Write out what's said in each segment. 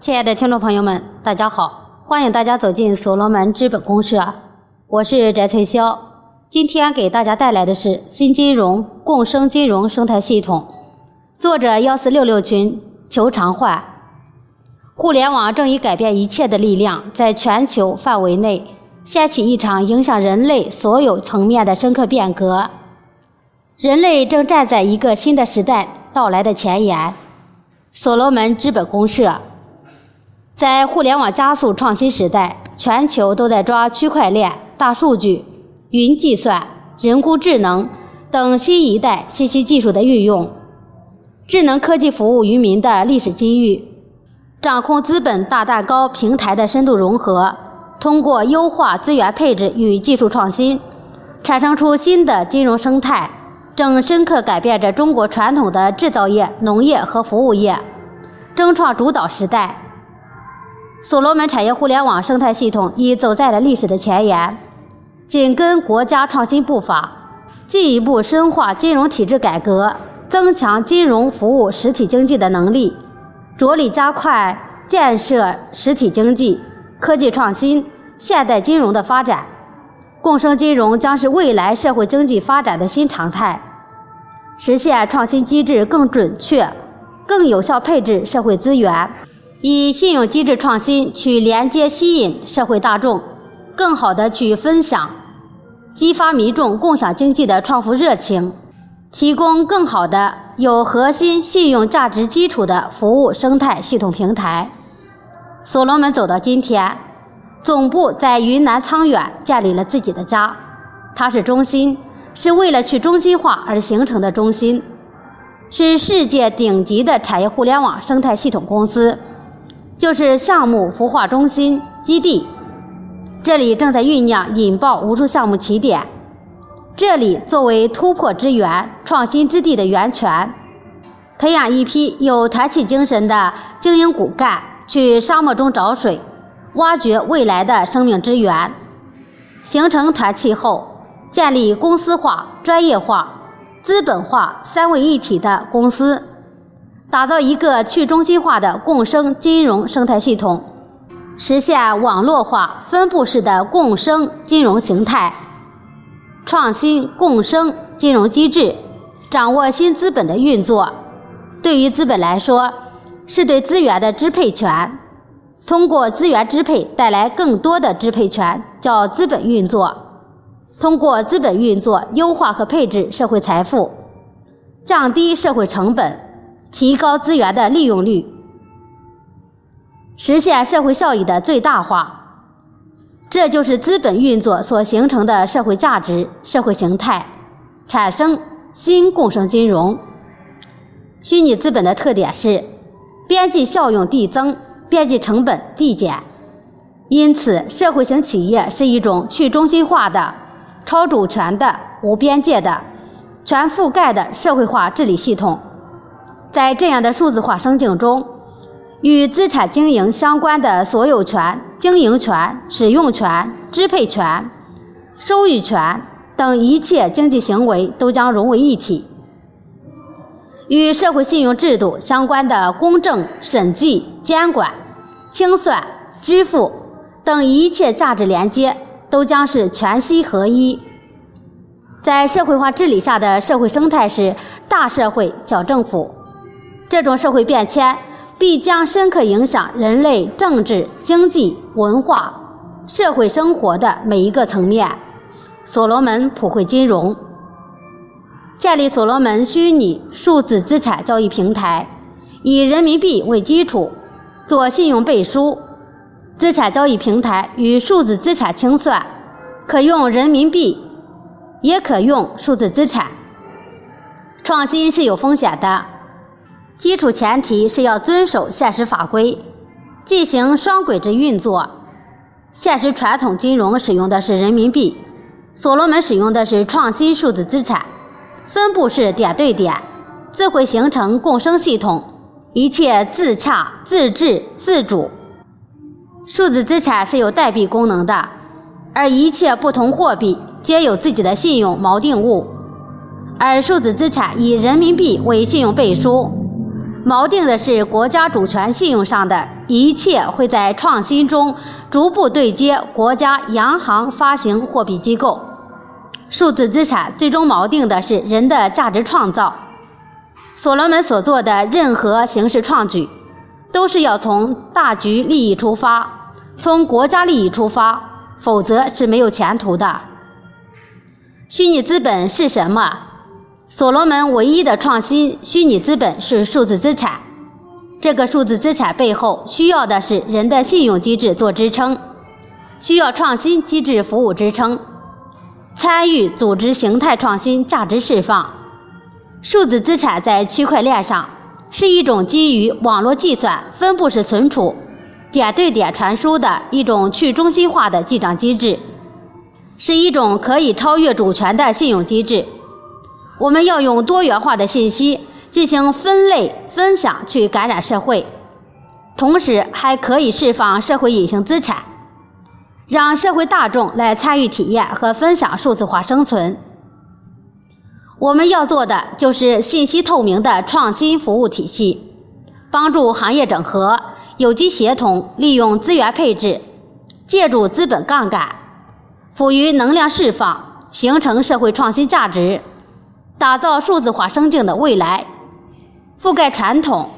亲爱的听众朋友们，大家好，欢迎大家走进所罗门资本公社，我是翟翠霄。今天给大家带来的是新金融共生金融生态系统，作者幺四六六群求长焕。互联网正以改变一切的力量，在全球范围内掀起一场影响人类所有层面的深刻变革。人类正站在一个新的时代到来的前沿。所罗门资本公社。在互联网加速创新时代，全球都在抓区块链、大数据、云计算、人工智能等新一代信息技术的运用，智能科技服务于民的历史机遇，掌控资本大蛋糕平台的深度融合，通过优化资源配置与技术创新，产生出新的金融生态，正深刻改变着中国传统的制造业、农业和服务业，争创主导时代。所罗门产业互联网生态系统已走在了历史的前沿，紧跟国家创新步伐，进一步深化金融体制改革，增强金融服务实体经济的能力，着力加快建设实体经济、科技创新、现代金融的发展。共生金融将是未来社会经济发展的新常态，实现创新机制更准确、更有效配置社会资源。以信用机制创新去连接、吸引社会大众，更好的去分享，激发民众共享经济的创富热情，提供更好的有核心信用价值基础的服务生态系统平台。所罗门走到今天，总部在云南沧源建立了自己的家，它是中心，是为了去中心化而形成的中心，是世界顶级的产业互联网生态系统公司。就是项目孵化中心基地，这里正在酝酿引爆无数项目起点。这里作为突破之源、创新之地的源泉，培养一批有团体精神的精英骨干，去沙漠中找水，挖掘未来的生命之源。形成团气后，建立公司化、专业化、资本化三位一体的公司。打造一个去中心化的共生金融生态系统，实现网络化、分布式的共生金融形态，创新共生金融机制，掌握新资本的运作。对于资本来说，是对资源的支配权，通过资源支配带来更多的支配权，叫资本运作。通过资本运作，优化和配置社会财富，降低社会成本。提高资源的利用率，实现社会效益的最大化，这就是资本运作所形成的社会价值、社会形态，产生新共生金融。虚拟资本的特点是边际效用递增，边际成本递减，因此社会型企业是一种去中心化的、超主权的、无边界的、全覆盖的社会化治理系统。在这样的数字化生境中，与资产经营相关的所有权、经营权、使用权、支配权、收益权等一切经济行为都将融为一体；与社会信用制度相关的公证、审计、监管、清算、支付等一切价值连接都将是全息合一。在社会化治理下的社会生态是大社会、小政府。这种社会变迁必将深刻影响人类政治、经济、文化、社会生活的每一个层面。所罗门普惠金融建立所罗门虚拟数字资产交易平台，以人民币为基础做信用背书，资产交易平台与数字资产清算，可用人民币，也可用数字资产。创新是有风险的。基础前提是要遵守现实法规，进行双轨制运作。现实传统金融使用的是人民币，所罗门使用的是创新数字资产，分布式点对点，自会形成共生系统，一切自洽、自治、自主。数字资产是有代币功能的，而一切不同货币皆有自己的信用锚定物，而数字资产以人民币为信用背书。锚定的是国家主权信用上的一切会在创新中逐步对接国家央行发行货币机构。数字资产最终锚定的是人的价值创造。所罗门所做的任何形式创举，都是要从大局利益出发，从国家利益出发，否则是没有前途的。虚拟资本是什么？所罗门唯一的创新虚拟资本是数字资产。这个数字资产背后需要的是人的信用机制做支撑，需要创新机制服务支撑，参与组织形态创新、价值释放。数字资产在区块链上是一种基于网络计算、分布式存储、点对点传输的一种去中心化的记账机制，是一种可以超越主权的信用机制。我们要用多元化的信息进行分类分享，去感染社会，同时还可以释放社会隐形资产，让社会大众来参与体验和分享数字化生存。我们要做的就是信息透明的创新服务体系，帮助行业整合、有机协同，利用资源配置，借助资本杠杆，赋予能量释放，形成社会创新价值，打造数字化生境的未来，覆盖传统，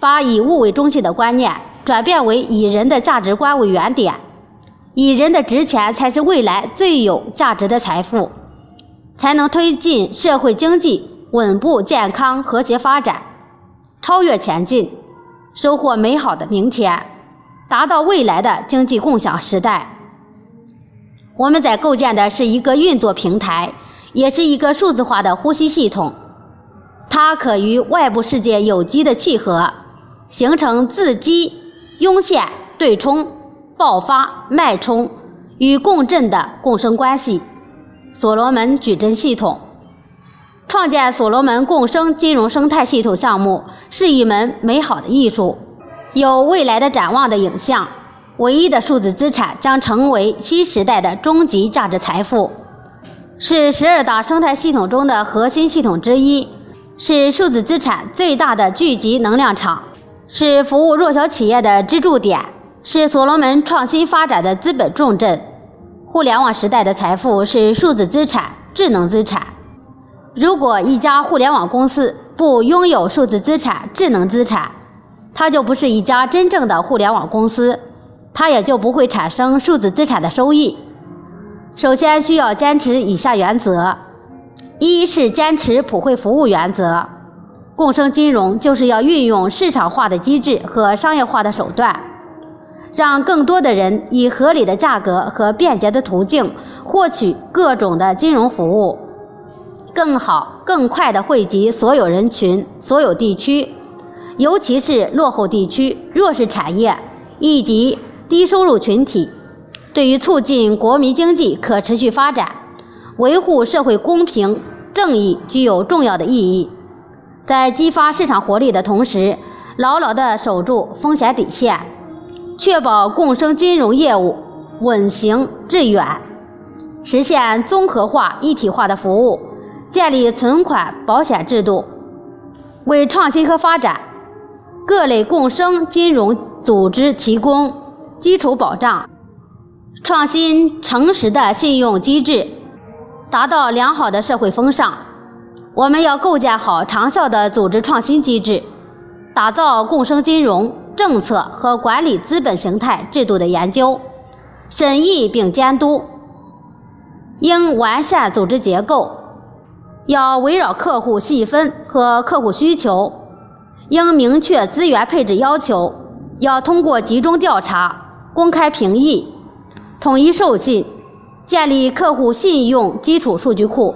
把以物为中心的观念转变为以人的价值观为原点，以人的值钱才是未来最有价值的财富。才能推进社会经济稳步健康和谐发展，超越前进，收获美好的明天，达到未来的经济共享时代。我们在构建的是一个运作平台，也是一个数字化的呼吸系统，它可与外部世界有机的契合，形成自激、涌现、对冲、爆发、脉冲与共振的共生关系。所罗门矩阵系统创建所罗门共生金融生态系统项目是一门美好的艺术，有未来的展望的影像。唯一的数字资产将成为新时代的终极价值财富，是十二大生态系统中的核心系统之一，是数字资产最大的聚集能量场，是服务弱小企业的支柱点，是所罗门创新发展的资本重镇。互联网时代的财富是数字资产、智能资产。如果一家互联网公司不拥有数字资产、智能资产，它就不是一家真正的互联网公司，它也就不会产生数字资产的收益。首先需要坚持以下原则：一是坚持普惠服务原则，共生金融就是要运用市场化的机制和商业化的手段。让更多的人以合理的价格和便捷的途径获取各种的金融服务，更好、更快地惠及所有人群、所有地区，尤其是落后地区、弱势产业以及低收入群体，对于促进国民经济可持续发展、维护社会公平正义具有重要的意义。在激发市场活力的同时，牢牢地守住风险底线。确保共生金融业务稳行致远，实现综合化一体化的服务，建立存款保险制度，为创新和发展各类共生金融组织提供基础保障，创新诚实的信用机制，达到良好的社会风尚。我们要构建好长效的组织创新机制，打造共生金融。政策和管理资本形态制度的研究、审议并监督，应完善组织结构，要围绕客户细分和客户需求，应明确资源配置要求，要通过集中调查、公开评议、统一授信，建立客户信用基础数据库，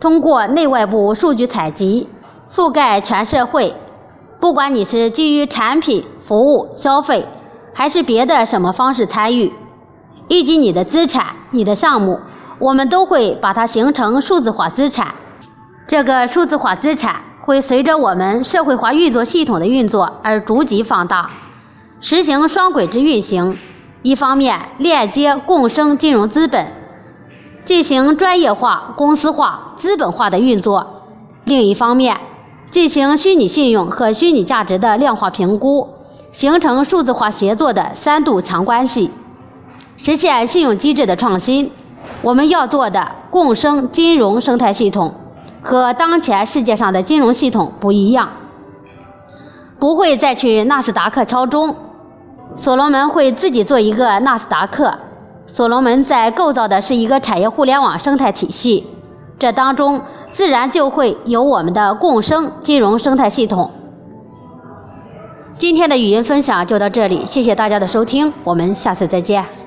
通过内外部数据采集，覆盖全社会。不管你是基于产品、服务、消费，还是别的什么方式参与，以及你的资产、你的项目，我们都会把它形成数字化资产。这个数字化资产会随着我们社会化运作系统的运作而逐级放大，实行双轨制运行。一方面链接共生金融资本，进行专业化、公司化、资本化的运作；另一方面。进行虚拟信用和虚拟价值的量化评估，形成数字化协作的三度强关系，实现信用机制的创新。我们要做的共生金融生态系统，和当前世界上的金融系统不一样，不会再去纳斯达克敲钟，所罗门会自己做一个纳斯达克。所罗门在构造的是一个产业互联网生态体系，这当中自然就会有我们的共生金融生态系统。今天的语音分享就到这里，谢谢大家的收听，我们下次再见。